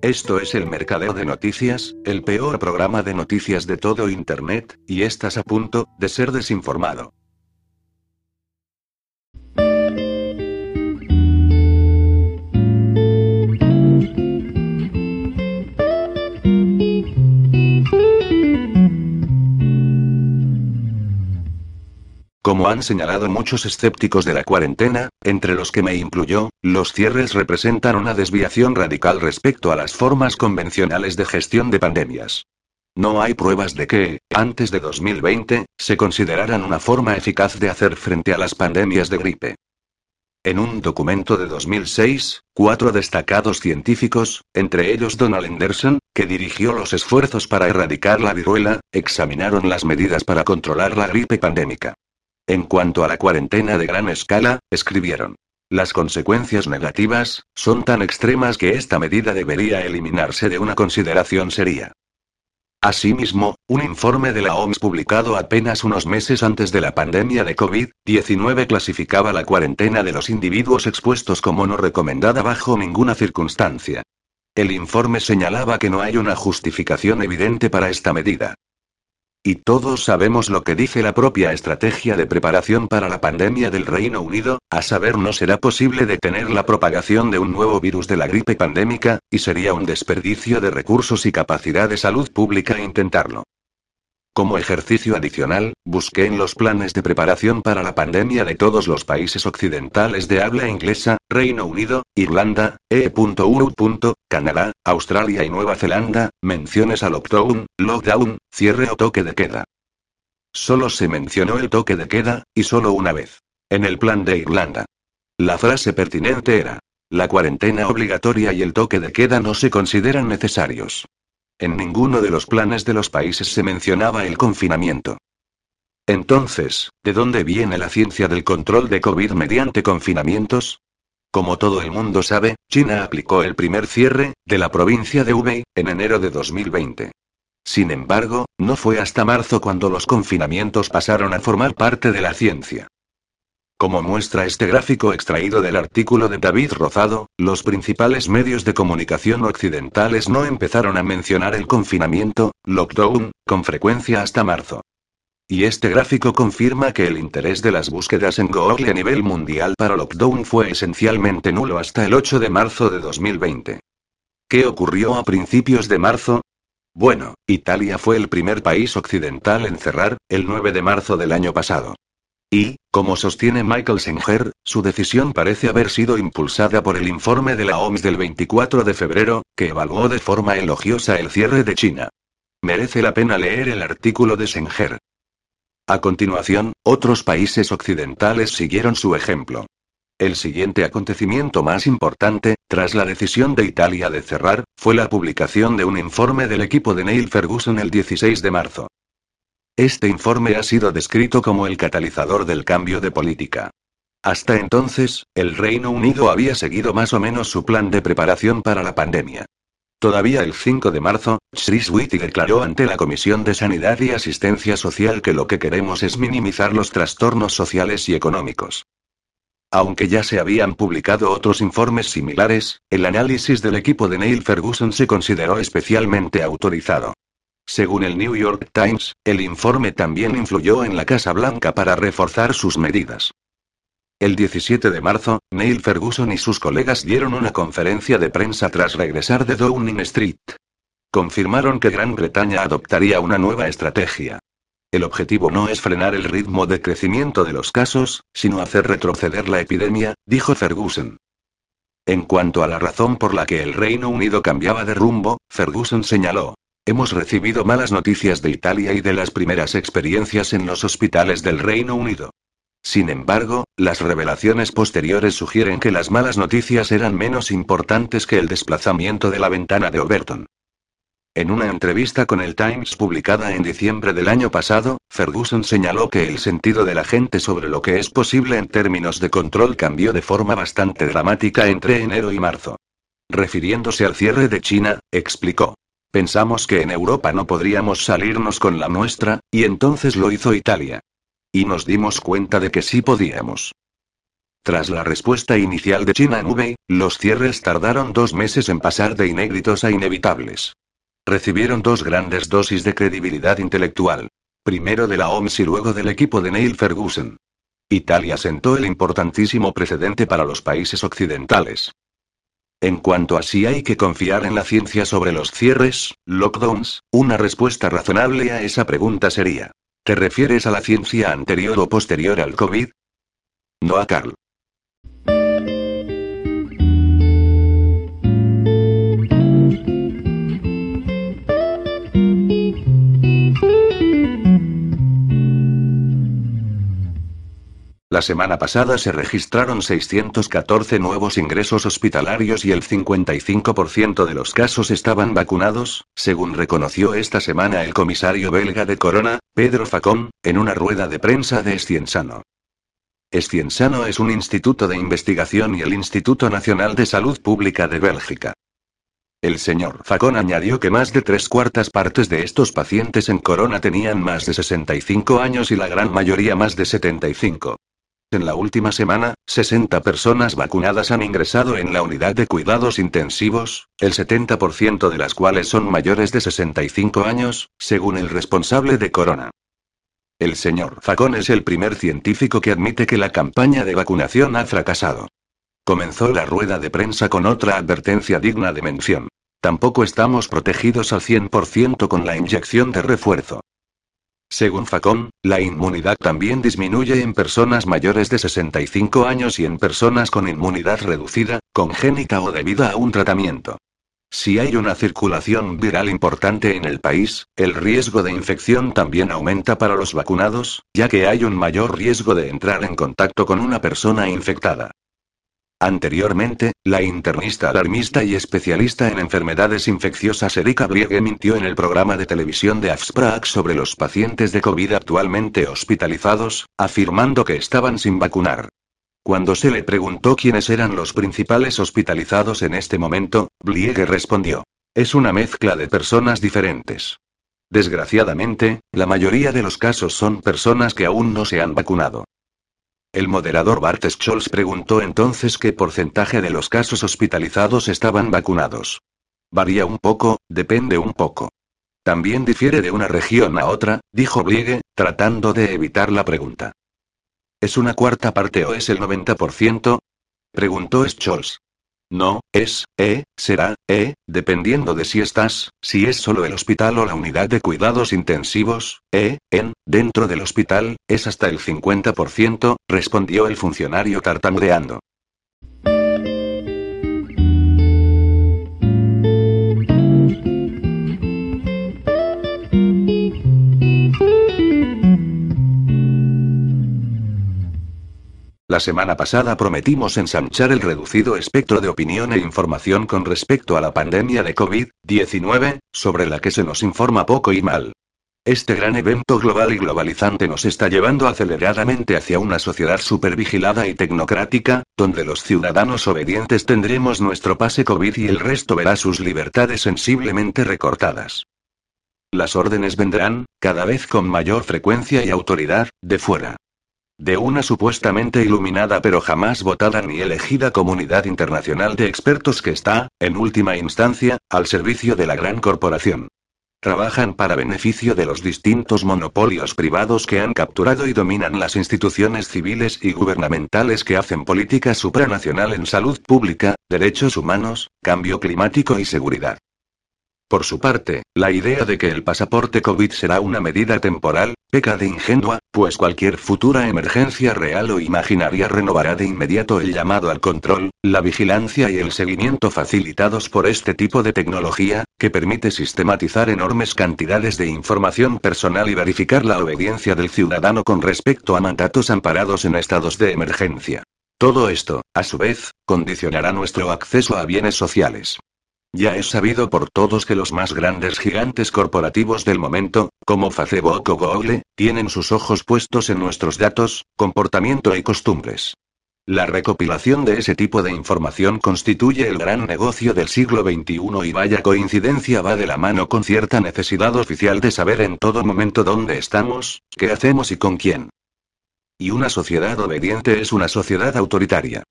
Esto es el Mercadeo de Noticias, el peor programa de noticias de todo Internet, y estás a punto de ser desinformado. Como han señalado muchos escépticos de la cuarentena, entre los que me incluyó, los cierres representan una desviación radical respecto a las formas convencionales de gestión de pandemias. No hay pruebas de que, antes de 2020, se consideraran una forma eficaz de hacer frente a las pandemias de gripe. En un documento de 2006, cuatro destacados científicos, entre ellos Donald Anderson, que dirigió los esfuerzos para erradicar la viruela, examinaron las medidas para controlar la gripe pandémica. En cuanto a la cuarentena de gran escala, escribieron. Las consecuencias negativas, son tan extremas que esta medida debería eliminarse de una consideración seria. Asimismo, un informe de la OMS publicado apenas unos meses antes de la pandemia de COVID-19 clasificaba la cuarentena de los individuos expuestos como no recomendada bajo ninguna circunstancia. El informe señalaba que no hay una justificación evidente para esta medida. Y todos sabemos lo que dice la propia estrategia de preparación para la pandemia del Reino Unido, a saber no será posible detener la propagación de un nuevo virus de la gripe pandémica, y sería un desperdicio de recursos y capacidad de salud pública intentarlo. Como ejercicio adicional, busqué en los planes de preparación para la pandemia de todos los países occidentales de habla inglesa, Reino Unido, Irlanda, E.U. Canadá, Australia y Nueva Zelanda, menciones al lockdown, lockdown, cierre o toque de queda. Solo se mencionó el toque de queda, y solo una vez. En el plan de Irlanda. La frase pertinente era, la cuarentena obligatoria y el toque de queda no se consideran necesarios. En ninguno de los planes de los países se mencionaba el confinamiento. Entonces, ¿de dónde viene la ciencia del control de COVID mediante confinamientos? Como todo el mundo sabe, China aplicó el primer cierre, de la provincia de Hubei, en enero de 2020. Sin embargo, no fue hasta marzo cuando los confinamientos pasaron a formar parte de la ciencia. Como muestra este gráfico extraído del artículo de David Rozado, los principales medios de comunicación occidentales no empezaron a mencionar el confinamiento, lockdown, con frecuencia hasta marzo. Y este gráfico confirma que el interés de las búsquedas en Google a nivel mundial para lockdown fue esencialmente nulo hasta el 8 de marzo de 2020. ¿Qué ocurrió a principios de marzo? Bueno, Italia fue el primer país occidental en cerrar, el 9 de marzo del año pasado. Y, como sostiene Michael Singer, su decisión parece haber sido impulsada por el informe de la OMS del 24 de febrero, que evaluó de forma elogiosa el cierre de China. Merece la pena leer el artículo de Singer. A continuación, otros países occidentales siguieron su ejemplo. El siguiente acontecimiento más importante, tras la decisión de Italia de cerrar, fue la publicación de un informe del equipo de Neil Ferguson el 16 de marzo. Este informe ha sido descrito como el catalizador del cambio de política. Hasta entonces, el Reino Unido había seguido más o menos su plan de preparación para la pandemia. Todavía el 5 de marzo, Whitty declaró ante la Comisión de Sanidad y Asistencia Social que lo que queremos es minimizar los trastornos sociales y económicos. Aunque ya se habían publicado otros informes similares, el análisis del equipo de Neil Ferguson se consideró especialmente autorizado. Según el New York Times, el informe también influyó en la Casa Blanca para reforzar sus medidas. El 17 de marzo, Neil Ferguson y sus colegas dieron una conferencia de prensa tras regresar de Downing Street. Confirmaron que Gran Bretaña adoptaría una nueva estrategia. El objetivo no es frenar el ritmo de crecimiento de los casos, sino hacer retroceder la epidemia, dijo Ferguson. En cuanto a la razón por la que el Reino Unido cambiaba de rumbo, Ferguson señaló, Hemos recibido malas noticias de Italia y de las primeras experiencias en los hospitales del Reino Unido. Sin embargo, las revelaciones posteriores sugieren que las malas noticias eran menos importantes que el desplazamiento de la ventana de Overton. En una entrevista con el Times publicada en diciembre del año pasado, Ferguson señaló que el sentido de la gente sobre lo que es posible en términos de control cambió de forma bastante dramática entre enero y marzo. Refiriéndose al cierre de China, explicó. Pensamos que en Europa no podríamos salirnos con la nuestra, y entonces lo hizo Italia. Y nos dimos cuenta de que sí podíamos. Tras la respuesta inicial de China en Hubei, los cierres tardaron dos meses en pasar de inéditos a inevitables. Recibieron dos grandes dosis de credibilidad intelectual. Primero de la OMS y luego del equipo de Neil Ferguson. Italia sentó el importantísimo precedente para los países occidentales. En cuanto a si hay que confiar en la ciencia sobre los cierres, lockdowns, una respuesta razonable a esa pregunta sería, ¿te refieres a la ciencia anterior o posterior al COVID? No a Carl. La semana pasada se registraron 614 nuevos ingresos hospitalarios y el 55% de los casos estaban vacunados, según reconoció esta semana el comisario belga de Corona, Pedro Facón, en una rueda de prensa de Esciensano. Esciensano es un instituto de investigación y el Instituto Nacional de Salud Pública de Bélgica. El señor Facón añadió que más de tres cuartas partes de estos pacientes en Corona tenían más de 65 años y la gran mayoría más de 75. En la última semana, 60 personas vacunadas han ingresado en la unidad de cuidados intensivos, el 70% de las cuales son mayores de 65 años, según el responsable de Corona. El señor Facón es el primer científico que admite que la campaña de vacunación ha fracasado. Comenzó la rueda de prensa con otra advertencia digna de mención. Tampoco estamos protegidos al 100% con la inyección de refuerzo. Según Facón, la inmunidad también disminuye en personas mayores de 65 años y en personas con inmunidad reducida, congénita o debida a un tratamiento. Si hay una circulación viral importante en el país, el riesgo de infección también aumenta para los vacunados, ya que hay un mayor riesgo de entrar en contacto con una persona infectada. Anteriormente, la internista alarmista y especialista en enfermedades infecciosas Erika Briege mintió en el programa de televisión de AFSPRAC sobre los pacientes de COVID actualmente hospitalizados, afirmando que estaban sin vacunar. Cuando se le preguntó quiénes eran los principales hospitalizados en este momento, Bliege respondió. Es una mezcla de personas diferentes. Desgraciadamente, la mayoría de los casos son personas que aún no se han vacunado. El moderador Bart Scholz preguntó entonces qué porcentaje de los casos hospitalizados estaban vacunados. Varía un poco, depende un poco. También difiere de una región a otra, dijo Briege, tratando de evitar la pregunta. ¿Es una cuarta parte o es el 90%? preguntó Scholz. No, es, E, será, E, dependiendo de si estás, si es solo el hospital o la unidad de cuidados intensivos, E, en, dentro del hospital, es hasta el 50%, respondió el funcionario tartamudeando. La semana pasada prometimos ensanchar el reducido espectro de opinión e información con respecto a la pandemia de COVID-19, sobre la que se nos informa poco y mal. Este gran evento global y globalizante nos está llevando aceleradamente hacia una sociedad supervigilada y tecnocrática, donde los ciudadanos obedientes tendremos nuestro pase COVID y el resto verá sus libertades sensiblemente recortadas. Las órdenes vendrán, cada vez con mayor frecuencia y autoridad, de fuera. De una supuestamente iluminada pero jamás votada ni elegida comunidad internacional de expertos que está, en última instancia, al servicio de la gran corporación. Trabajan para beneficio de los distintos monopolios privados que han capturado y dominan las instituciones civiles y gubernamentales que hacen política supranacional en salud pública, derechos humanos, cambio climático y seguridad. Por su parte, la idea de que el pasaporte COVID será una medida temporal, peca de ingenua, pues cualquier futura emergencia real o imaginaria renovará de inmediato el llamado al control, la vigilancia y el seguimiento facilitados por este tipo de tecnología, que permite sistematizar enormes cantidades de información personal y verificar la obediencia del ciudadano con respecto a mandatos amparados en estados de emergencia. Todo esto, a su vez, condicionará nuestro acceso a bienes sociales. Ya es sabido por todos que los más grandes gigantes corporativos del momento, como Facebook o Google, tienen sus ojos puestos en nuestros datos, comportamiento y costumbres. La recopilación de ese tipo de información constituye el gran negocio del siglo XXI y vaya coincidencia va de la mano con cierta necesidad oficial de saber en todo momento dónde estamos, qué hacemos y con quién. Y una sociedad obediente es una sociedad autoritaria.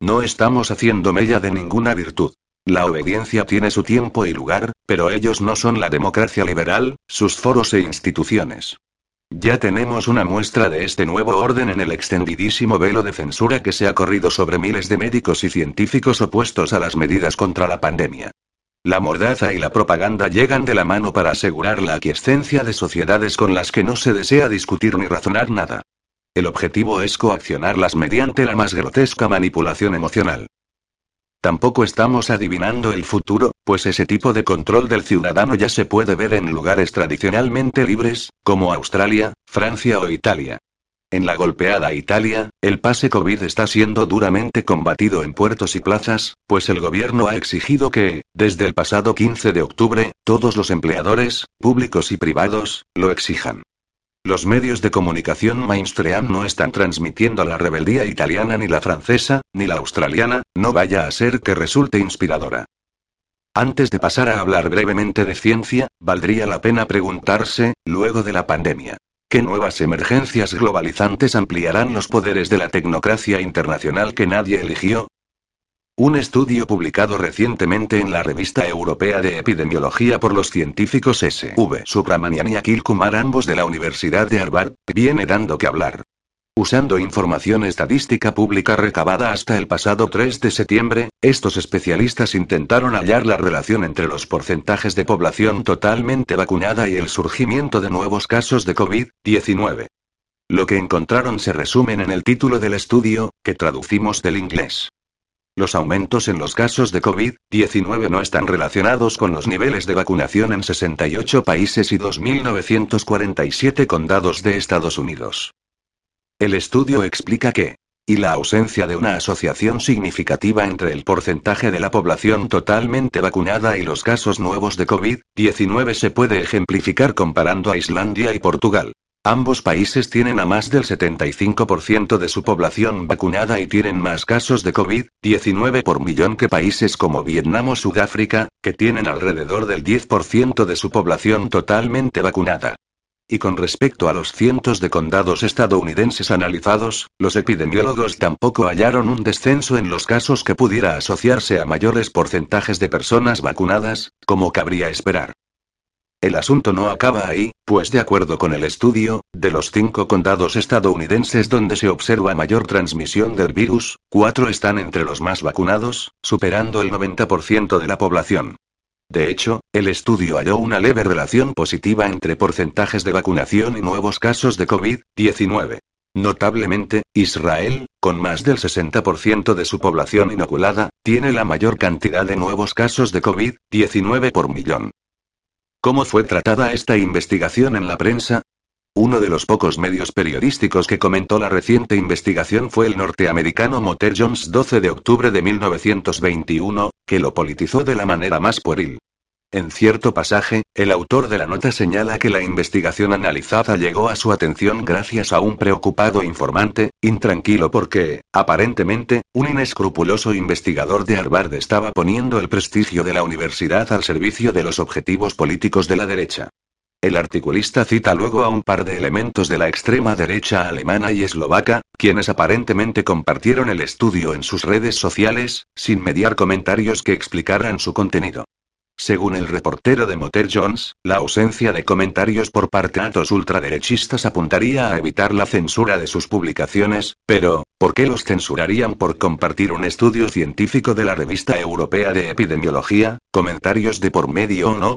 No estamos haciendo mella de ninguna virtud. La obediencia tiene su tiempo y lugar, pero ellos no son la democracia liberal, sus foros e instituciones. Ya tenemos una muestra de este nuevo orden en el extendidísimo velo de censura que se ha corrido sobre miles de médicos y científicos opuestos a las medidas contra la pandemia. La mordaza y la propaganda llegan de la mano para asegurar la aquiescencia de sociedades con las que no se desea discutir ni razonar nada. El objetivo es coaccionarlas mediante la más grotesca manipulación emocional. Tampoco estamos adivinando el futuro, pues ese tipo de control del ciudadano ya se puede ver en lugares tradicionalmente libres, como Australia, Francia o Italia. En la golpeada Italia, el pase COVID está siendo duramente combatido en puertos y plazas, pues el gobierno ha exigido que, desde el pasado 15 de octubre, todos los empleadores, públicos y privados, lo exijan. Los medios de comunicación mainstream no están transmitiendo la rebeldía italiana ni la francesa, ni la australiana, no vaya a ser que resulte inspiradora. Antes de pasar a hablar brevemente de ciencia, valdría la pena preguntarse, luego de la pandemia, ¿qué nuevas emergencias globalizantes ampliarán los poderes de la tecnocracia internacional que nadie eligió? Un estudio publicado recientemente en la Revista Europea de Epidemiología por los científicos S.V. Subramanian y Akil Kumar, ambos de la Universidad de Harvard, viene dando que hablar. Usando información estadística pública recabada hasta el pasado 3 de septiembre, estos especialistas intentaron hallar la relación entre los porcentajes de población totalmente vacunada y el surgimiento de nuevos casos de COVID-19. Lo que encontraron se resumen en el título del estudio, que traducimos del inglés. Los aumentos en los casos de COVID-19 no están relacionados con los niveles de vacunación en 68 países y 2.947 condados de Estados Unidos. El estudio explica que, y la ausencia de una asociación significativa entre el porcentaje de la población totalmente vacunada y los casos nuevos de COVID-19 se puede ejemplificar comparando a Islandia y Portugal. Ambos países tienen a más del 75% de su población vacunada y tienen más casos de COVID-19 por millón que países como Vietnam o Sudáfrica, que tienen alrededor del 10% de su población totalmente vacunada. Y con respecto a los cientos de condados estadounidenses analizados, los epidemiólogos tampoco hallaron un descenso en los casos que pudiera asociarse a mayores porcentajes de personas vacunadas, como cabría esperar. El asunto no acaba ahí, pues de acuerdo con el estudio, de los cinco condados estadounidenses donde se observa mayor transmisión del virus, cuatro están entre los más vacunados, superando el 90% de la población. De hecho, el estudio halló una leve relación positiva entre porcentajes de vacunación y nuevos casos de COVID-19. Notablemente, Israel, con más del 60% de su población inoculada, tiene la mayor cantidad de nuevos casos de COVID-19 por millón. ¿Cómo fue tratada esta investigación en la prensa? Uno de los pocos medios periodísticos que comentó la reciente investigación fue el norteamericano Motter Jones 12 de octubre de 1921, que lo politizó de la manera más pueril. En cierto pasaje, el autor de la nota señala que la investigación analizada llegó a su atención gracias a un preocupado informante, intranquilo porque, aparentemente, un inescrupuloso investigador de Harvard estaba poniendo el prestigio de la universidad al servicio de los objetivos políticos de la derecha. El articulista cita luego a un par de elementos de la extrema derecha alemana y eslovaca, quienes aparentemente compartieron el estudio en sus redes sociales, sin mediar comentarios que explicaran su contenido. Según el reportero de Motel Jones, la ausencia de comentarios por parte de altos ultraderechistas apuntaría a evitar la censura de sus publicaciones, pero, ¿por qué los censurarían por compartir un estudio científico de la Revista Europea de Epidemiología, comentarios de por medio o no?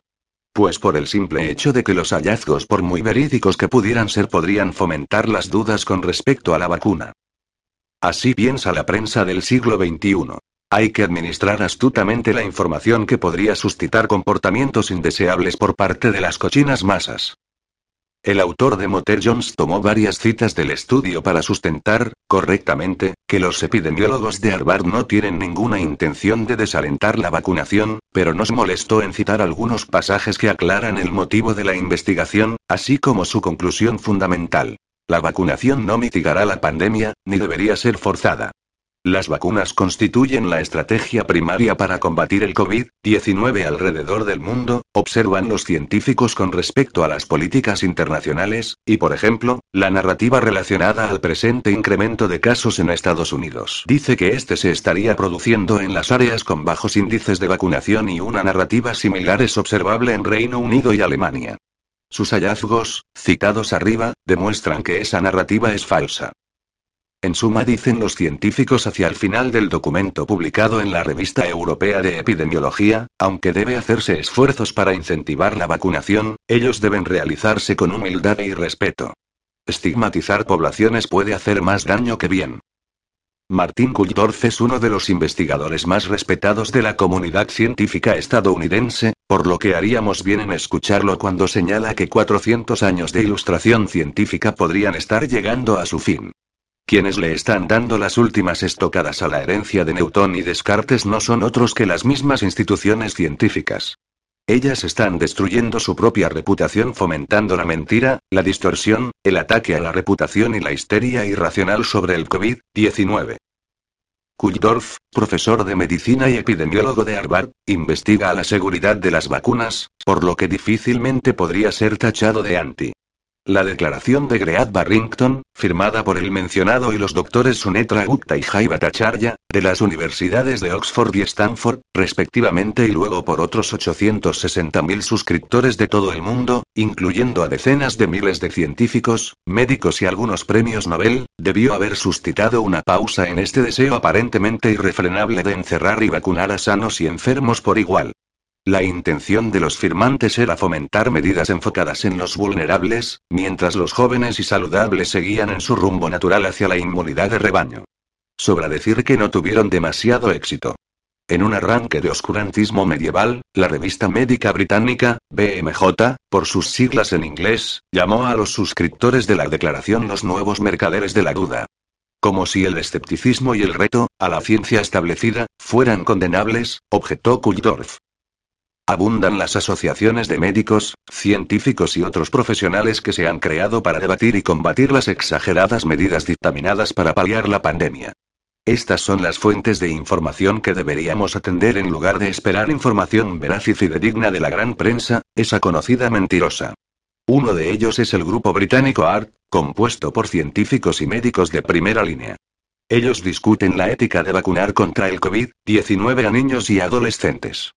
Pues por el simple hecho de que los hallazgos, por muy verídicos que pudieran ser, podrían fomentar las dudas con respecto a la vacuna. Así piensa la prensa del siglo XXI. Hay que administrar astutamente la información que podría suscitar comportamientos indeseables por parte de las cochinas masas. El autor de Motel Jones tomó varias citas del estudio para sustentar, correctamente, que los epidemiólogos de Harvard no tienen ninguna intención de desalentar la vacunación, pero nos molestó en citar algunos pasajes que aclaran el motivo de la investigación, así como su conclusión fundamental. La vacunación no mitigará la pandemia, ni debería ser forzada. Las vacunas constituyen la estrategia primaria para combatir el COVID-19 alrededor del mundo, observan los científicos con respecto a las políticas internacionales, y por ejemplo, la narrativa relacionada al presente incremento de casos en Estados Unidos. Dice que este se estaría produciendo en las áreas con bajos índices de vacunación y una narrativa similar es observable en Reino Unido y Alemania. Sus hallazgos, citados arriba, demuestran que esa narrativa es falsa. En suma dicen los científicos hacia el final del documento publicado en la Revista Europea de Epidemiología, aunque debe hacerse esfuerzos para incentivar la vacunación, ellos deben realizarse con humildad y respeto. Estigmatizar poblaciones puede hacer más daño que bien. Martin Kulldorff es uno de los investigadores más respetados de la comunidad científica estadounidense, por lo que haríamos bien en escucharlo cuando señala que 400 años de ilustración científica podrían estar llegando a su fin. Quienes le están dando las últimas estocadas a la herencia de Newton y Descartes no son otros que las mismas instituciones científicas. Ellas están destruyendo su propia reputación fomentando la mentira, la distorsión, el ataque a la reputación y la histeria irracional sobre el COVID-19. Kulldorff, profesor de medicina y epidemiólogo de Harvard, investiga la seguridad de las vacunas, por lo que difícilmente podría ser tachado de anti. La declaración de Great Barrington, firmada por el mencionado y los doctores Sunetra Gupta y Jai Bhattacharya, de las universidades de Oxford y Stanford, respectivamente y luego por otros 860.000 suscriptores de todo el mundo, incluyendo a decenas de miles de científicos, médicos y algunos premios Nobel, debió haber suscitado una pausa en este deseo aparentemente irrefrenable de encerrar y vacunar a sanos y enfermos por igual. La intención de los firmantes era fomentar medidas enfocadas en los vulnerables, mientras los jóvenes y saludables seguían en su rumbo natural hacia la inmunidad de rebaño. Sobra decir que no tuvieron demasiado éxito. En un arranque de oscurantismo medieval, la revista médica británica, BMJ, por sus siglas en inglés, llamó a los suscriptores de la declaración los nuevos mercaderes de la duda. Como si el escepticismo y el reto, a la ciencia establecida, fueran condenables, objetó Kulldorff. Abundan las asociaciones de médicos, científicos y otros profesionales que se han creado para debatir y combatir las exageradas medidas dictaminadas para paliar la pandemia. Estas son las fuentes de información que deberíamos atender en lugar de esperar información veraz y fidedigna de la gran prensa, esa conocida mentirosa. Uno de ellos es el grupo británico ART, compuesto por científicos y médicos de primera línea. Ellos discuten la ética de vacunar contra el COVID-19 a niños y adolescentes.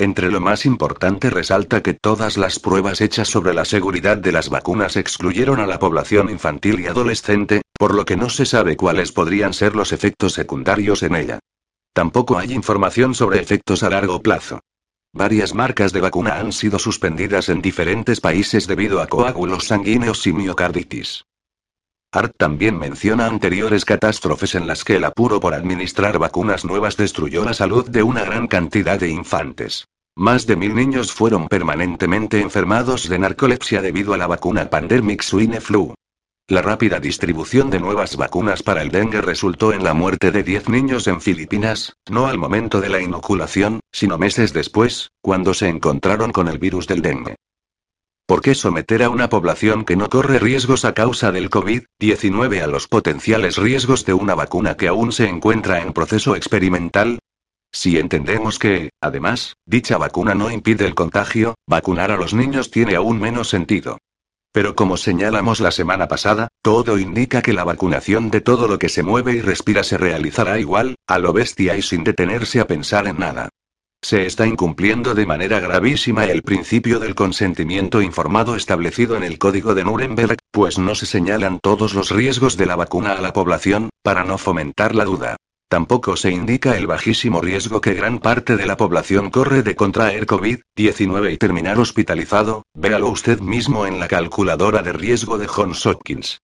Entre lo más importante resalta que todas las pruebas hechas sobre la seguridad de las vacunas excluyeron a la población infantil y adolescente, por lo que no se sabe cuáles podrían ser los efectos secundarios en ella. Tampoco hay información sobre efectos a largo plazo. Varias marcas de vacuna han sido suspendidas en diferentes países debido a coágulos sanguíneos y miocarditis. Art también menciona anteriores catástrofes en las que el apuro por administrar vacunas nuevas destruyó la salud de una gran cantidad de infantes. Más de mil niños fueron permanentemente enfermados de narcolepsia debido a la vacuna Pandemic Swine Flu. La rápida distribución de nuevas vacunas para el dengue resultó en la muerte de 10 niños en Filipinas, no al momento de la inoculación, sino meses después, cuando se encontraron con el virus del dengue. ¿Por qué someter a una población que no corre riesgos a causa del COVID-19 a los potenciales riesgos de una vacuna que aún se encuentra en proceso experimental? Si entendemos que, además, dicha vacuna no impide el contagio, vacunar a los niños tiene aún menos sentido. Pero como señalamos la semana pasada, todo indica que la vacunación de todo lo que se mueve y respira se realizará igual, a lo bestia y sin detenerse a pensar en nada. Se está incumpliendo de manera gravísima el principio del consentimiento informado establecido en el Código de Nuremberg, pues no se señalan todos los riesgos de la vacuna a la población, para no fomentar la duda. Tampoco se indica el bajísimo riesgo que gran parte de la población corre de contraer COVID-19 y terminar hospitalizado, véalo usted mismo en la calculadora de riesgo de Johns Hopkins.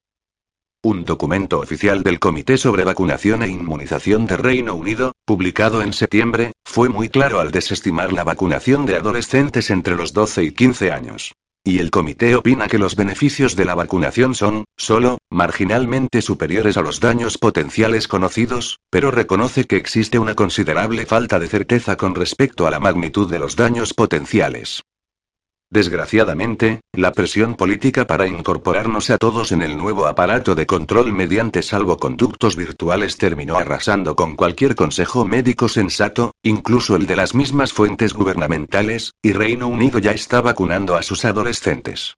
Un documento oficial del Comité sobre Vacunación e Inmunización de Reino Unido, publicado en septiembre, fue muy claro al desestimar la vacunación de adolescentes entre los 12 y 15 años. Y el comité opina que los beneficios de la vacunación son, solo, marginalmente superiores a los daños potenciales conocidos, pero reconoce que existe una considerable falta de certeza con respecto a la magnitud de los daños potenciales. Desgraciadamente, la presión política para incorporarnos a todos en el nuevo aparato de control mediante salvoconductos virtuales terminó arrasando con cualquier consejo médico sensato, incluso el de las mismas fuentes gubernamentales, y Reino Unido ya está vacunando a sus adolescentes.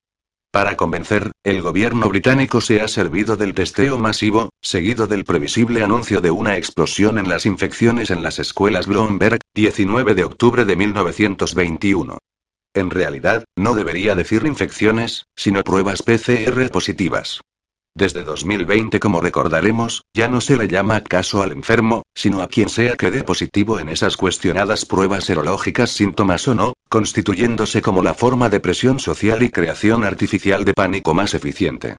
Para convencer, el gobierno británico se ha servido del testeo masivo, seguido del previsible anuncio de una explosión en las infecciones en las escuelas Bloomberg, 19 de octubre de 1921. En realidad, no debería decir infecciones, sino pruebas PCR positivas. Desde 2020, como recordaremos, ya no se le llama caso al enfermo, sino a quien sea que dé positivo en esas cuestionadas pruebas serológicas síntomas o no, constituyéndose como la forma de presión social y creación artificial de pánico más eficiente.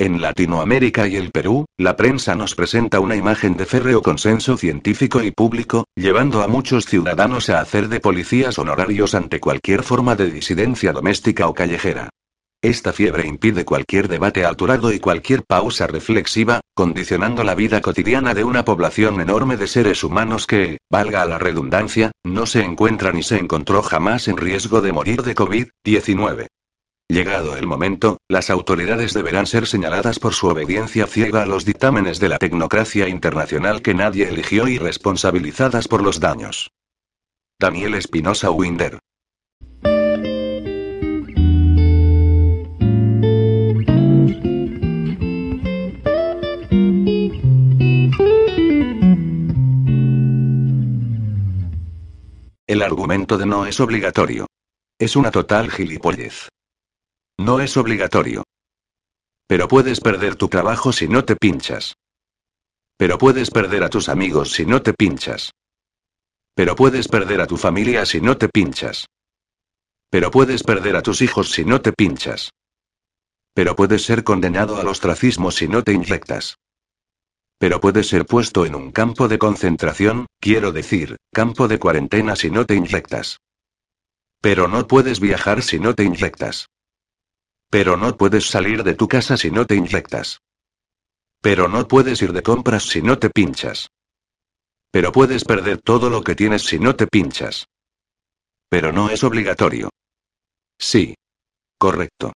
En Latinoamérica y el Perú, la prensa nos presenta una imagen de férreo consenso científico y público, llevando a muchos ciudadanos a hacer de policías honorarios ante cualquier forma de disidencia doméstica o callejera. Esta fiebre impide cualquier debate alturado y cualquier pausa reflexiva, condicionando la vida cotidiana de una población enorme de seres humanos que, valga la redundancia, no se encuentra ni se encontró jamás en riesgo de morir de COVID-19. Llegado el momento, las autoridades deberán ser señaladas por su obediencia ciega a los dictámenes de la tecnocracia internacional que nadie eligió y responsabilizadas por los daños. Daniel Espinosa Winder. El argumento de no es obligatorio. Es una total gilipollez. No es obligatorio. Pero puedes perder tu trabajo si no te pinchas. Pero puedes perder a tus amigos si no te pinchas. Pero puedes perder a tu familia si no te pinchas. Pero puedes perder a tus hijos si no te pinchas. Pero puedes ser condenado al ostracismo si no te inyectas. Pero puedes ser puesto en un campo de concentración, quiero decir, campo de cuarentena si no te inyectas. Pero no puedes viajar si no te inyectas. Pero no puedes salir de tu casa si no te inyectas. Pero no puedes ir de compras si no te pinchas. Pero puedes perder todo lo que tienes si no te pinchas. Pero no es obligatorio. Sí. Correcto.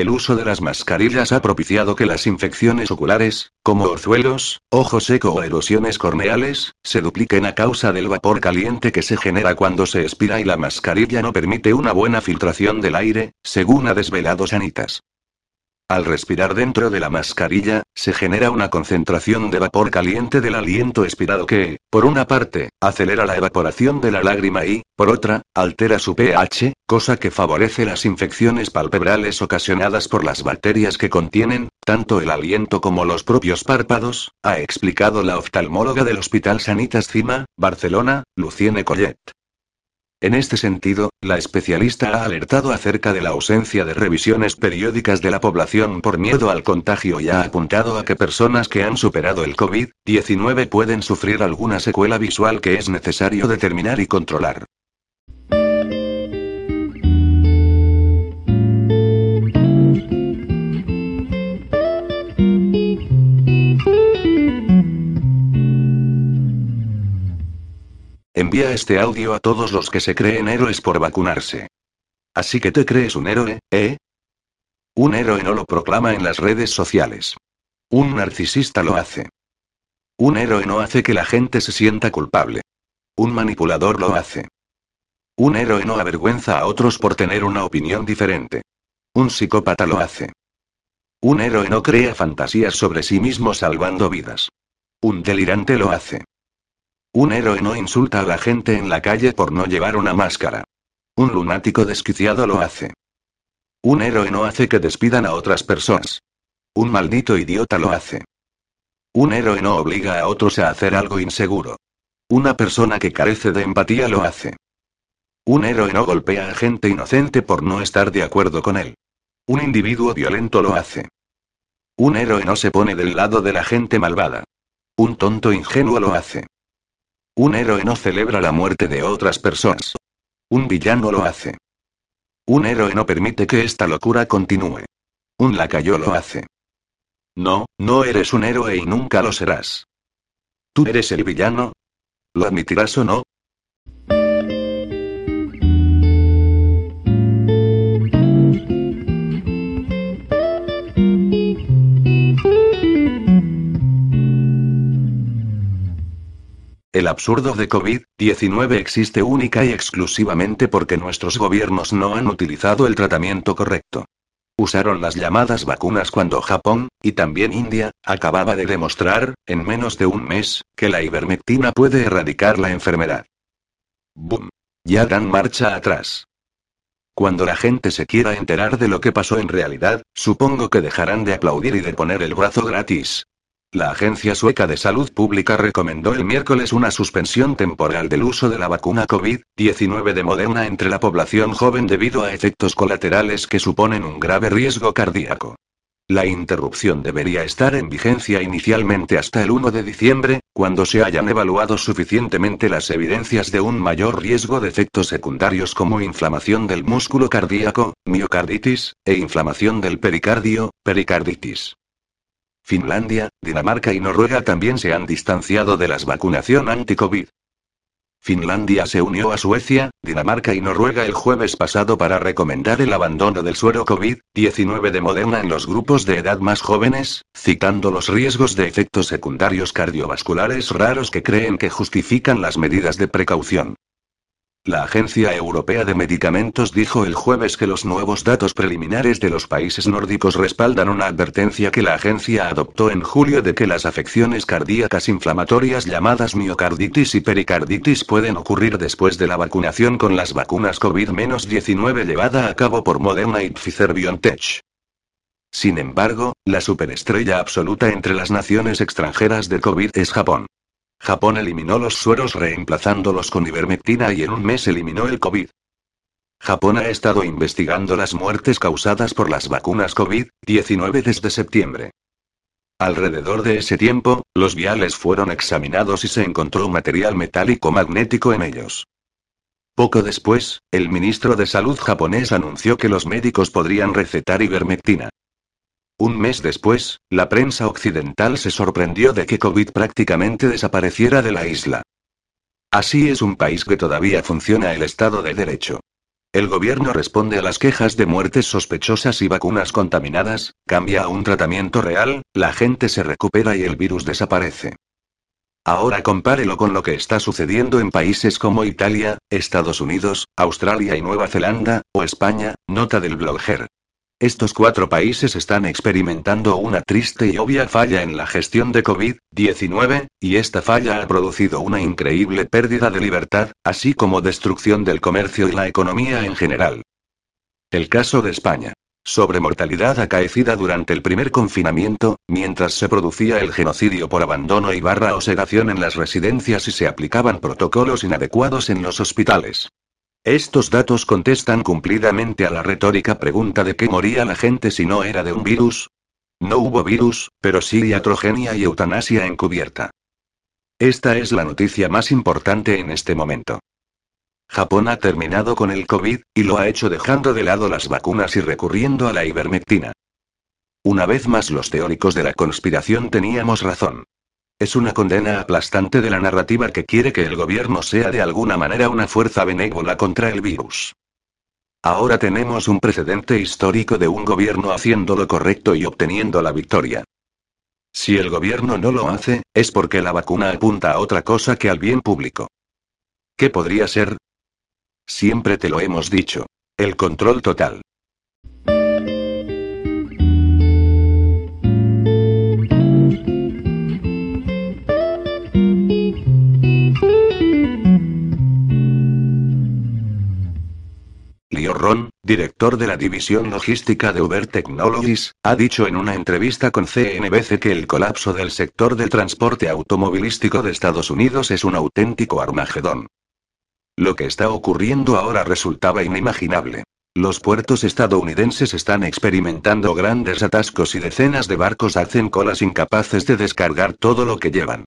El uso de las mascarillas ha propiciado que las infecciones oculares, como orzuelos, ojo seco o erosiones corneales, se dupliquen a causa del vapor caliente que se genera cuando se expira y la mascarilla no permite una buena filtración del aire, según ha desvelado Sanitas. Al respirar dentro de la mascarilla, se genera una concentración de vapor caliente del aliento expirado que, por una parte, acelera la evaporación de la lágrima y, por otra, altera su pH, cosa que favorece las infecciones palpebrales ocasionadas por las bacterias que contienen, tanto el aliento como los propios párpados, ha explicado la oftalmóloga del Hospital Sanitas Cima, Barcelona, Luciene Collet. En este sentido, la especialista ha alertado acerca de la ausencia de revisiones periódicas de la población por miedo al contagio y ha apuntado a que personas que han superado el COVID-19 pueden sufrir alguna secuela visual que es necesario determinar y controlar. Este audio a todos los que se creen héroes por vacunarse. Así que te crees un héroe, ¿eh? Un héroe no lo proclama en las redes sociales. Un narcisista lo hace. Un héroe no hace que la gente se sienta culpable. Un manipulador lo hace. Un héroe no avergüenza a otros por tener una opinión diferente. Un psicópata lo hace. Un héroe no crea fantasías sobre sí mismo salvando vidas. Un delirante lo hace. Un héroe no insulta a la gente en la calle por no llevar una máscara. Un lunático desquiciado lo hace. Un héroe no hace que despidan a otras personas. Un maldito idiota lo hace. Un héroe no obliga a otros a hacer algo inseguro. Una persona que carece de empatía lo hace. Un héroe no golpea a gente inocente por no estar de acuerdo con él. Un individuo violento lo hace. Un héroe no se pone del lado de la gente malvada. Un tonto ingenuo lo hace. Un héroe no celebra la muerte de otras personas. Un villano lo hace. Un héroe no permite que esta locura continúe. Un lacayo lo hace. No, no eres un héroe y nunca lo serás. ¿Tú eres el villano? ¿Lo admitirás o no? El absurdo de COVID-19 existe única y exclusivamente porque nuestros gobiernos no han utilizado el tratamiento correcto. Usaron las llamadas vacunas cuando Japón, y también India, acababa de demostrar, en menos de un mes, que la ivermectina puede erradicar la enfermedad. ¡Bum! Ya dan marcha atrás. Cuando la gente se quiera enterar de lo que pasó en realidad, supongo que dejarán de aplaudir y de poner el brazo gratis. La Agencia Sueca de Salud Pública recomendó el miércoles una suspensión temporal del uso de la vacuna COVID-19 de Moderna entre la población joven debido a efectos colaterales que suponen un grave riesgo cardíaco. La interrupción debería estar en vigencia inicialmente hasta el 1 de diciembre, cuando se hayan evaluado suficientemente las evidencias de un mayor riesgo de efectos secundarios como inflamación del músculo cardíaco, miocarditis, e inflamación del pericardio, pericarditis. Finlandia, Dinamarca y Noruega también se han distanciado de las vacunación anti-COVID. Finlandia se unió a Suecia, Dinamarca y Noruega el jueves pasado para recomendar el abandono del suero COVID-19 de Moderna en los grupos de edad más jóvenes, citando los riesgos de efectos secundarios cardiovasculares raros que creen que justifican las medidas de precaución. La Agencia Europea de Medicamentos dijo el jueves que los nuevos datos preliminares de los países nórdicos respaldan una advertencia que la agencia adoptó en julio de que las afecciones cardíacas inflamatorias llamadas miocarditis y pericarditis pueden ocurrir después de la vacunación con las vacunas COVID-19 llevada a cabo por Moderna y Pfizer BioNTech. Sin embargo, la superestrella absoluta entre las naciones extranjeras de COVID es Japón. Japón eliminó los sueros reemplazándolos con ivermectina y en un mes eliminó el COVID. Japón ha estado investigando las muertes causadas por las vacunas COVID-19 desde septiembre. Alrededor de ese tiempo, los viales fueron examinados y se encontró material metálico magnético en ellos. Poco después, el ministro de Salud japonés anunció que los médicos podrían recetar ivermectina. Un mes después, la prensa occidental se sorprendió de que COVID prácticamente desapareciera de la isla. Así es un país que todavía funciona el Estado de Derecho. El gobierno responde a las quejas de muertes sospechosas y vacunas contaminadas, cambia a un tratamiento real, la gente se recupera y el virus desaparece. Ahora compárelo con lo que está sucediendo en países como Italia, Estados Unidos, Australia y Nueva Zelanda, o España, nota del blogger. Estos cuatro países están experimentando una triste y obvia falla en la gestión de COVID-19, y esta falla ha producido una increíble pérdida de libertad, así como destrucción del comercio y la economía en general. El caso de España. Sobre mortalidad acaecida durante el primer confinamiento, mientras se producía el genocidio por abandono y barra o sedación en las residencias y se aplicaban protocolos inadecuados en los hospitales. Estos datos contestan cumplidamente a la retórica pregunta de qué moría la gente si no era de un virus. No hubo virus, pero sí iatrogenia y eutanasia encubierta. Esta es la noticia más importante en este momento. Japón ha terminado con el COVID, y lo ha hecho dejando de lado las vacunas y recurriendo a la ivermectina. Una vez más los teóricos de la conspiración teníamos razón. Es una condena aplastante de la narrativa que quiere que el gobierno sea de alguna manera una fuerza benévola contra el virus. Ahora tenemos un precedente histórico de un gobierno haciendo lo correcto y obteniendo la victoria. Si el gobierno no lo hace, es porque la vacuna apunta a otra cosa que al bien público. ¿Qué podría ser? Siempre te lo hemos dicho. El control total. Ron, director de la división logística de Uber Technologies, ha dicho en una entrevista con CNBC que el colapso del sector del transporte automovilístico de Estados Unidos es un auténtico armagedón. Lo que está ocurriendo ahora resultaba inimaginable. Los puertos estadounidenses están experimentando grandes atascos y decenas de barcos hacen colas incapaces de descargar todo lo que llevan.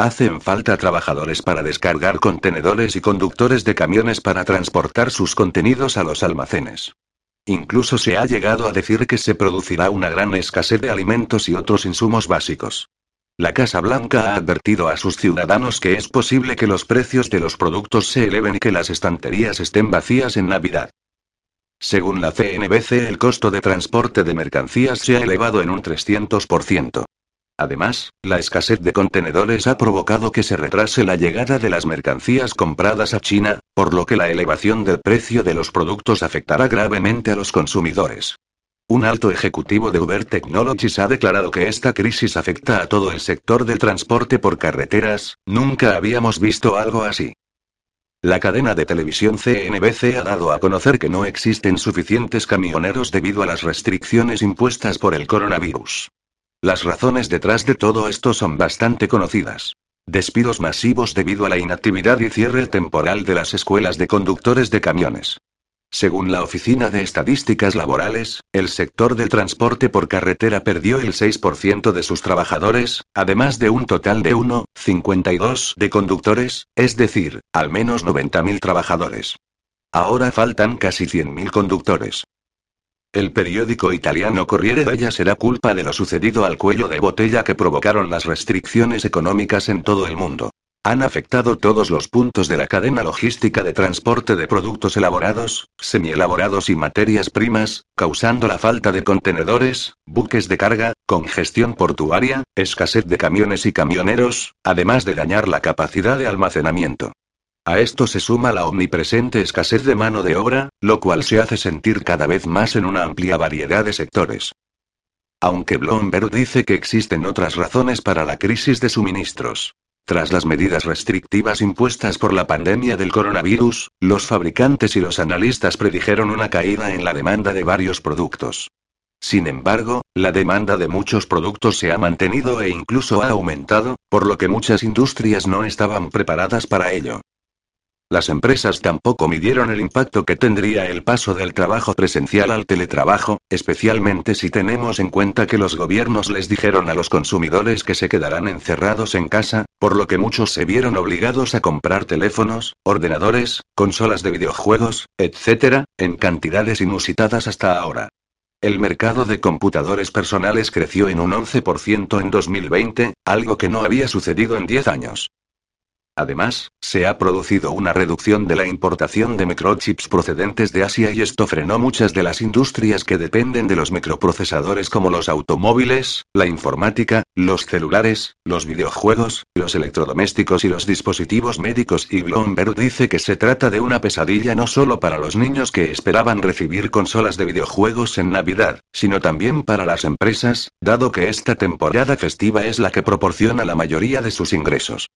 Hacen falta trabajadores para descargar contenedores y conductores de camiones para transportar sus contenidos a los almacenes. Incluso se ha llegado a decir que se producirá una gran escasez de alimentos y otros insumos básicos. La Casa Blanca ha advertido a sus ciudadanos que es posible que los precios de los productos se eleven y que las estanterías estén vacías en Navidad. Según la CNBC, el costo de transporte de mercancías se ha elevado en un 300%. Además, la escasez de contenedores ha provocado que se retrase la llegada de las mercancías compradas a China, por lo que la elevación del precio de los productos afectará gravemente a los consumidores. Un alto ejecutivo de Uber Technologies ha declarado que esta crisis afecta a todo el sector del transporte por carreteras, nunca habíamos visto algo así. La cadena de televisión CNBC ha dado a conocer que no existen suficientes camioneros debido a las restricciones impuestas por el coronavirus. Las razones detrás de todo esto son bastante conocidas. Despidos masivos debido a la inactividad y cierre temporal de las escuelas de conductores de camiones. Según la Oficina de Estadísticas Laborales, el sector del transporte por carretera perdió el 6% de sus trabajadores, además de un total de 1,52 de conductores, es decir, al menos 90.000 trabajadores. Ahora faltan casi 100.000 conductores. El periódico italiano Corriere della será culpa de lo sucedido al cuello de botella que provocaron las restricciones económicas en todo el mundo. Han afectado todos los puntos de la cadena logística de transporte de productos elaborados, semielaborados y materias primas, causando la falta de contenedores, buques de carga, congestión portuaria, escasez de camiones y camioneros, además de dañar la capacidad de almacenamiento. A esto se suma la omnipresente escasez de mano de obra, lo cual se hace sentir cada vez más en una amplia variedad de sectores. Aunque Bloomberg dice que existen otras razones para la crisis de suministros. Tras las medidas restrictivas impuestas por la pandemia del coronavirus, los fabricantes y los analistas predijeron una caída en la demanda de varios productos. Sin embargo, la demanda de muchos productos se ha mantenido e incluso ha aumentado, por lo que muchas industrias no estaban preparadas para ello. Las empresas tampoco midieron el impacto que tendría el paso del trabajo presencial al teletrabajo, especialmente si tenemos en cuenta que los gobiernos les dijeron a los consumidores que se quedarán encerrados en casa, por lo que muchos se vieron obligados a comprar teléfonos, ordenadores, consolas de videojuegos, etc., en cantidades inusitadas hasta ahora. El mercado de computadores personales creció en un 11% en 2020, algo que no había sucedido en 10 años. Además, se ha producido una reducción de la importación de microchips procedentes de Asia y esto frenó muchas de las industrias que dependen de los microprocesadores como los automóviles, la informática, los celulares, los videojuegos, los electrodomésticos y los dispositivos médicos y Bloomberg dice que se trata de una pesadilla no solo para los niños que esperaban recibir consolas de videojuegos en Navidad, sino también para las empresas, dado que esta temporada festiva es la que proporciona la mayoría de sus ingresos.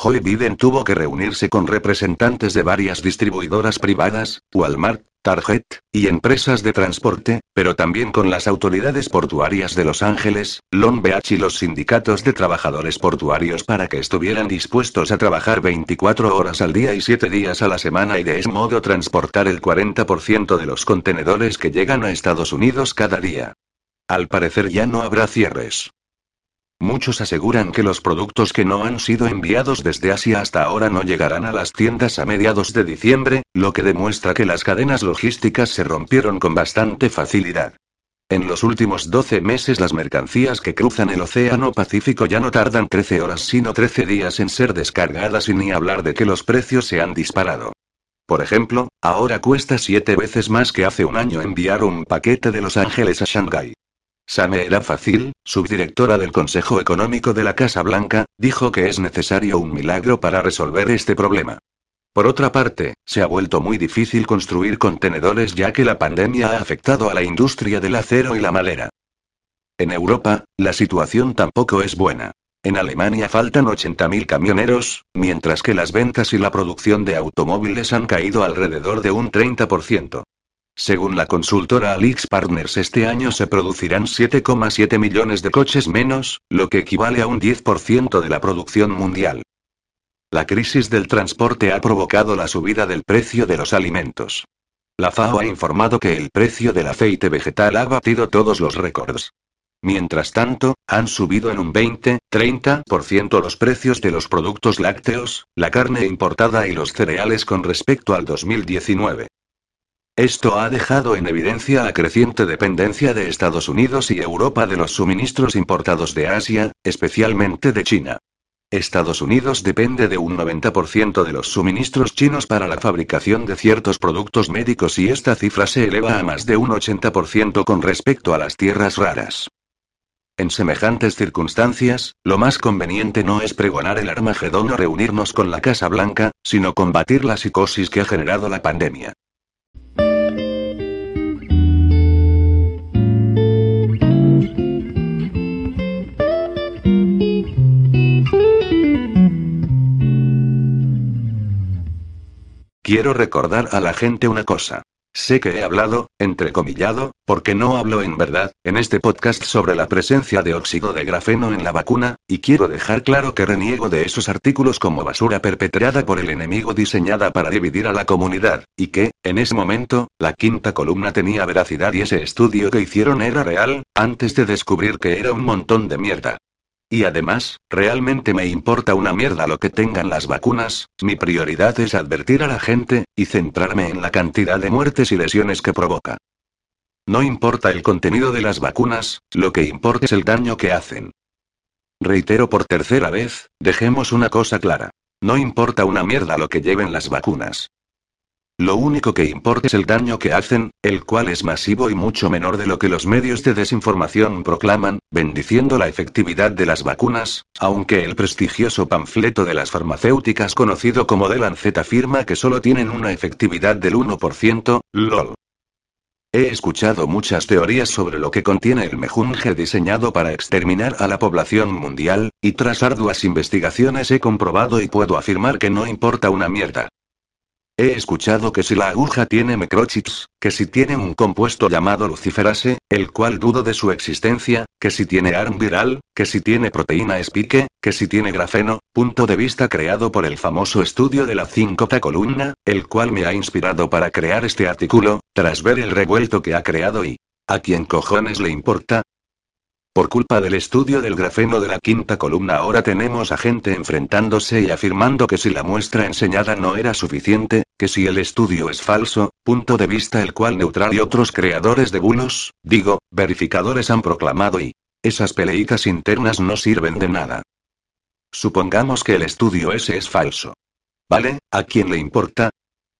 Joe Biden tuvo que reunirse con representantes de varias distribuidoras privadas, Walmart, Target, y empresas de transporte, pero también con las autoridades portuarias de Los Ángeles, Long Beach y los sindicatos de trabajadores portuarios para que estuvieran dispuestos a trabajar 24 horas al día y 7 días a la semana y de ese modo transportar el 40% de los contenedores que llegan a Estados Unidos cada día. Al parecer ya no habrá cierres. Muchos aseguran que los productos que no han sido enviados desde Asia hasta ahora no llegarán a las tiendas a mediados de diciembre, lo que demuestra que las cadenas logísticas se rompieron con bastante facilidad. En los últimos 12 meses las mercancías que cruzan el Océano Pacífico ya no tardan 13 horas sino 13 días en ser descargadas y ni hablar de que los precios se han disparado. Por ejemplo, ahora cuesta 7 veces más que hace un año enviar un paquete de Los Ángeles a Shanghái. Same era fácil, subdirectora del Consejo Económico de la Casa Blanca, dijo que es necesario un milagro para resolver este problema. Por otra parte, se ha vuelto muy difícil construir contenedores ya que la pandemia ha afectado a la industria del acero y la madera. En Europa, la situación tampoco es buena. En Alemania faltan 80.000 camioneros, mientras que las ventas y la producción de automóviles han caído alrededor de un 30%. Según la consultora Alix Partners este año se producirán 7,7 millones de coches menos, lo que equivale a un 10% de la producción mundial. La crisis del transporte ha provocado la subida del precio de los alimentos. La FAO ha informado que el precio del aceite vegetal ha batido todos los récords. Mientras tanto, han subido en un 20-30% los precios de los productos lácteos, la carne importada y los cereales con respecto al 2019. Esto ha dejado en evidencia la creciente dependencia de Estados Unidos y Europa de los suministros importados de Asia, especialmente de China. Estados Unidos depende de un 90% de los suministros chinos para la fabricación de ciertos productos médicos y esta cifra se eleva a más de un 80% con respecto a las tierras raras. En semejantes circunstancias, lo más conveniente no es pregonar el Armagedón o reunirnos con la Casa Blanca, sino combatir la psicosis que ha generado la pandemia. Quiero recordar a la gente una cosa. Sé que he hablado, entrecomillado, porque no hablo en verdad, en este podcast sobre la presencia de óxido de grafeno en la vacuna, y quiero dejar claro que reniego de esos artículos como basura perpetrada por el enemigo diseñada para dividir a la comunidad, y que, en ese momento, la quinta columna tenía veracidad y ese estudio que hicieron era real, antes de descubrir que era un montón de mierda. Y además, realmente me importa una mierda lo que tengan las vacunas, mi prioridad es advertir a la gente, y centrarme en la cantidad de muertes y lesiones que provoca. No importa el contenido de las vacunas, lo que importa es el daño que hacen. Reitero por tercera vez, dejemos una cosa clara. No importa una mierda lo que lleven las vacunas. Lo único que importa es el daño que hacen, el cual es masivo y mucho menor de lo que los medios de desinformación proclaman, bendiciendo la efectividad de las vacunas, aunque el prestigioso panfleto de las farmacéuticas conocido como The Lancet afirma que solo tienen una efectividad del 1%, lol. He escuchado muchas teorías sobre lo que contiene el mejunje diseñado para exterminar a la población mundial, y tras arduas investigaciones he comprobado y puedo afirmar que no importa una mierda. He escuchado que si la aguja tiene microchips, que si tiene un compuesto llamado luciferase, el cual dudo de su existencia, que si tiene ARN viral, que si tiene proteína spike, que si tiene grafeno, punto de vista creado por el famoso estudio de la 5 columna, el cual me ha inspirado para crear este artículo, tras ver el revuelto que ha creado y... ¿A quién cojones le importa? Por culpa del estudio del grafeno de la quinta columna ahora tenemos a gente enfrentándose y afirmando que si la muestra enseñada no era suficiente, que si el estudio es falso, punto de vista el cual Neutral y otros creadores de bulos, digo, verificadores han proclamado y esas peleitas internas no sirven de nada. Supongamos que el estudio ese es falso. ¿Vale? ¿A quién le importa?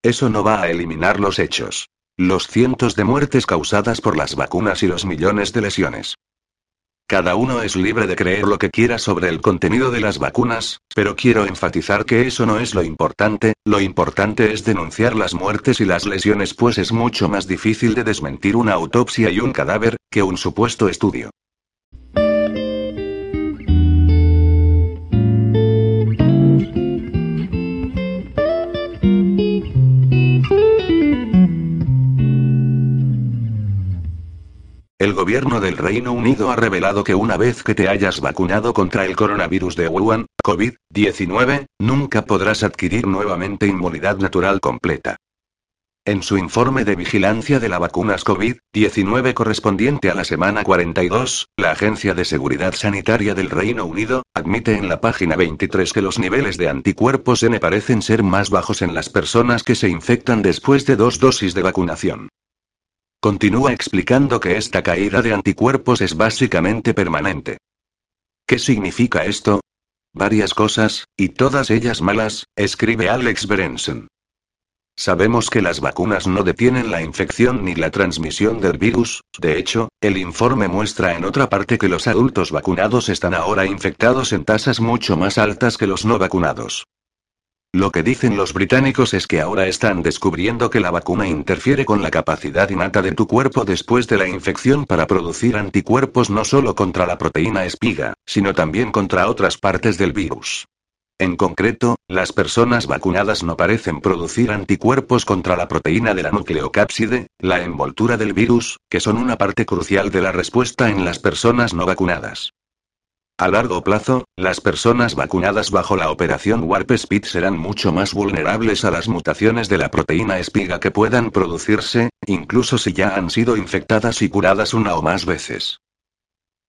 Eso no va a eliminar los hechos. Los cientos de muertes causadas por las vacunas y los millones de lesiones. Cada uno es libre de creer lo que quiera sobre el contenido de las vacunas, pero quiero enfatizar que eso no es lo importante, lo importante es denunciar las muertes y las lesiones pues es mucho más difícil de desmentir una autopsia y un cadáver, que un supuesto estudio. El gobierno del Reino Unido ha revelado que una vez que te hayas vacunado contra el coronavirus de Wuhan, COVID-19, nunca podrás adquirir nuevamente inmunidad natural completa. En su informe de vigilancia de las vacunas COVID-19 correspondiente a la semana 42, la Agencia de Seguridad Sanitaria del Reino Unido, admite en la página 23 que los niveles de anticuerpos N parecen ser más bajos en las personas que se infectan después de dos dosis de vacunación. Continúa explicando que esta caída de anticuerpos es básicamente permanente. ¿Qué significa esto? Varias cosas, y todas ellas malas, escribe Alex Berenson. Sabemos que las vacunas no detienen la infección ni la transmisión del virus, de hecho, el informe muestra en otra parte que los adultos vacunados están ahora infectados en tasas mucho más altas que los no vacunados. Lo que dicen los británicos es que ahora están descubriendo que la vacuna interfiere con la capacidad innata de tu cuerpo después de la infección para producir anticuerpos no solo contra la proteína espiga, sino también contra otras partes del virus. En concreto, las personas vacunadas no parecen producir anticuerpos contra la proteína de la nucleocápside, la envoltura del virus, que son una parte crucial de la respuesta en las personas no vacunadas. A largo plazo, las personas vacunadas bajo la operación Warp Speed serán mucho más vulnerables a las mutaciones de la proteína espiga que puedan producirse, incluso si ya han sido infectadas y curadas una o más veces.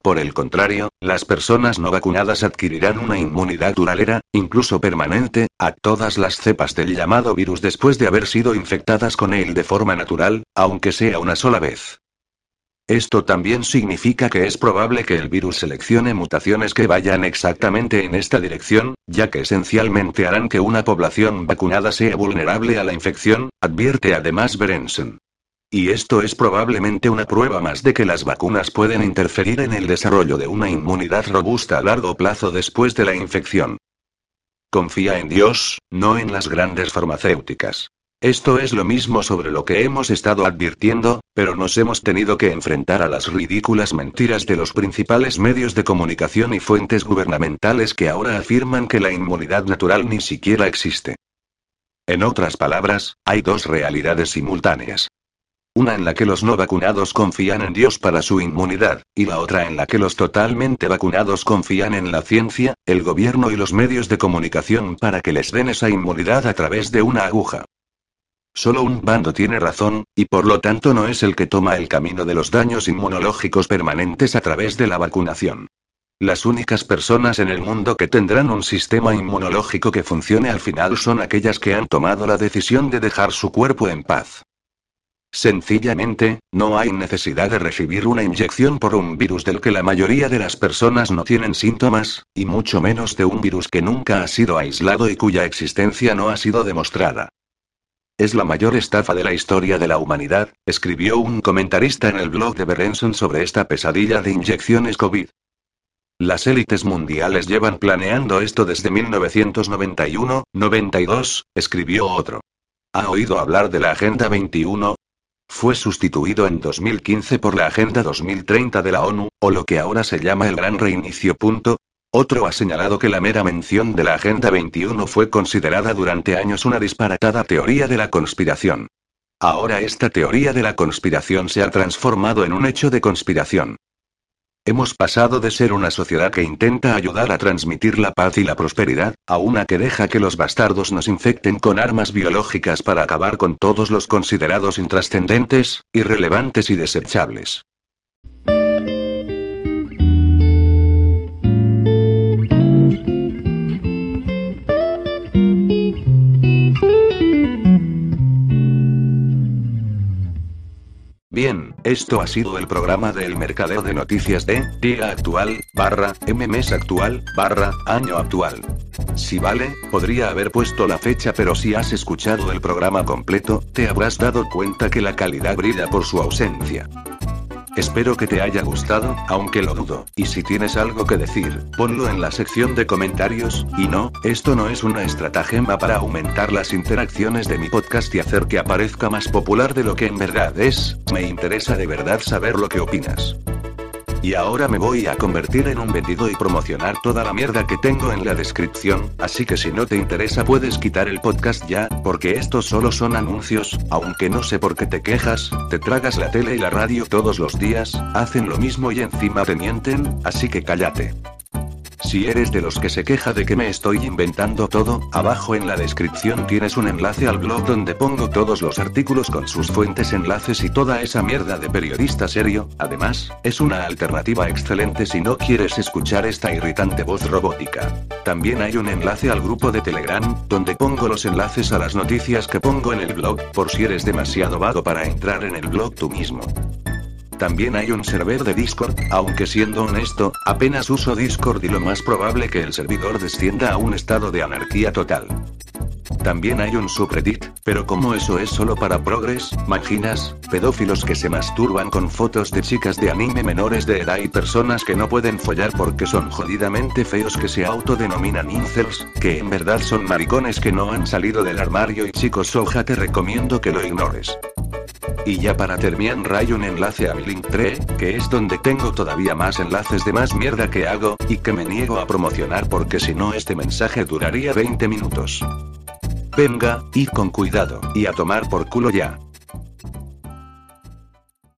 Por el contrario, las personas no vacunadas adquirirán una inmunidad duradera, incluso permanente, a todas las cepas del llamado virus después de haber sido infectadas con él de forma natural, aunque sea una sola vez. Esto también significa que es probable que el virus seleccione mutaciones que vayan exactamente en esta dirección, ya que esencialmente harán que una población vacunada sea vulnerable a la infección, advierte además Berenson. Y esto es probablemente una prueba más de que las vacunas pueden interferir en el desarrollo de una inmunidad robusta a largo plazo después de la infección. Confía en Dios, no en las grandes farmacéuticas. Esto es lo mismo sobre lo que hemos estado advirtiendo, pero nos hemos tenido que enfrentar a las ridículas mentiras de los principales medios de comunicación y fuentes gubernamentales que ahora afirman que la inmunidad natural ni siquiera existe. En otras palabras, hay dos realidades simultáneas. Una en la que los no vacunados confían en Dios para su inmunidad, y la otra en la que los totalmente vacunados confían en la ciencia, el gobierno y los medios de comunicación para que les den esa inmunidad a través de una aguja. Solo un bando tiene razón, y por lo tanto no es el que toma el camino de los daños inmunológicos permanentes a través de la vacunación. Las únicas personas en el mundo que tendrán un sistema inmunológico que funcione al final son aquellas que han tomado la decisión de dejar su cuerpo en paz. Sencillamente, no hay necesidad de recibir una inyección por un virus del que la mayoría de las personas no tienen síntomas, y mucho menos de un virus que nunca ha sido aislado y cuya existencia no ha sido demostrada. Es la mayor estafa de la historia de la humanidad, escribió un comentarista en el blog de Berenson sobre esta pesadilla de inyecciones COVID. Las élites mundiales llevan planeando esto desde 1991, 92, escribió otro. ¿Ha oído hablar de la Agenda 21? Fue sustituido en 2015 por la Agenda 2030 de la ONU, o lo que ahora se llama el Gran Reinicio. Otro ha señalado que la mera mención de la Agenda 21 fue considerada durante años una disparatada teoría de la conspiración. Ahora esta teoría de la conspiración se ha transformado en un hecho de conspiración. Hemos pasado de ser una sociedad que intenta ayudar a transmitir la paz y la prosperidad, a una que deja que los bastardos nos infecten con armas biológicas para acabar con todos los considerados intrascendentes, irrelevantes y desechables. Bien, esto ha sido el programa del mercadeo de noticias de día actual, barra, mmes actual, barra, año actual. Si vale, podría haber puesto la fecha pero si has escuchado el programa completo, te habrás dado cuenta que la calidad brilla por su ausencia. Espero que te haya gustado, aunque lo dudo. Y si tienes algo que decir, ponlo en la sección de comentarios, y no, esto no es una estratagema para aumentar las interacciones de mi podcast y hacer que aparezca más popular de lo que en verdad es, me interesa de verdad saber lo que opinas. Y ahora me voy a convertir en un vendido y promocionar toda la mierda que tengo en la descripción, así que si no te interesa puedes quitar el podcast ya, porque estos solo son anuncios, aunque no sé por qué te quejas, te tragas la tele y la radio todos los días, hacen lo mismo y encima te mienten, así que cállate. Si eres de los que se queja de que me estoy inventando todo, abajo en la descripción tienes un enlace al blog donde pongo todos los artículos con sus fuentes, enlaces y toda esa mierda de periodista serio. Además, es una alternativa excelente si no quieres escuchar esta irritante voz robótica. También hay un enlace al grupo de Telegram, donde pongo los enlaces a las noticias que pongo en el blog, por si eres demasiado vago para entrar en el blog tú mismo. También hay un server de Discord, aunque siendo honesto, apenas uso Discord y lo más probable que el servidor descienda a un estado de anarquía total. También hay un subreddit, pero como eso es solo para progres, maginas, pedófilos que se masturban con fotos de chicas de anime menores de edad y personas que no pueden follar porque son jodidamente feos que se autodenominan incels, que en verdad son maricones que no han salido del armario y chicos soja te recomiendo que lo ignores. Y ya para terminar hay un enlace a mi Linktree, que es donde tengo todavía más enlaces de más mierda que hago, y que me niego a promocionar porque si no este mensaje duraría 20 minutos. Venga, y con cuidado, y a tomar por culo ya.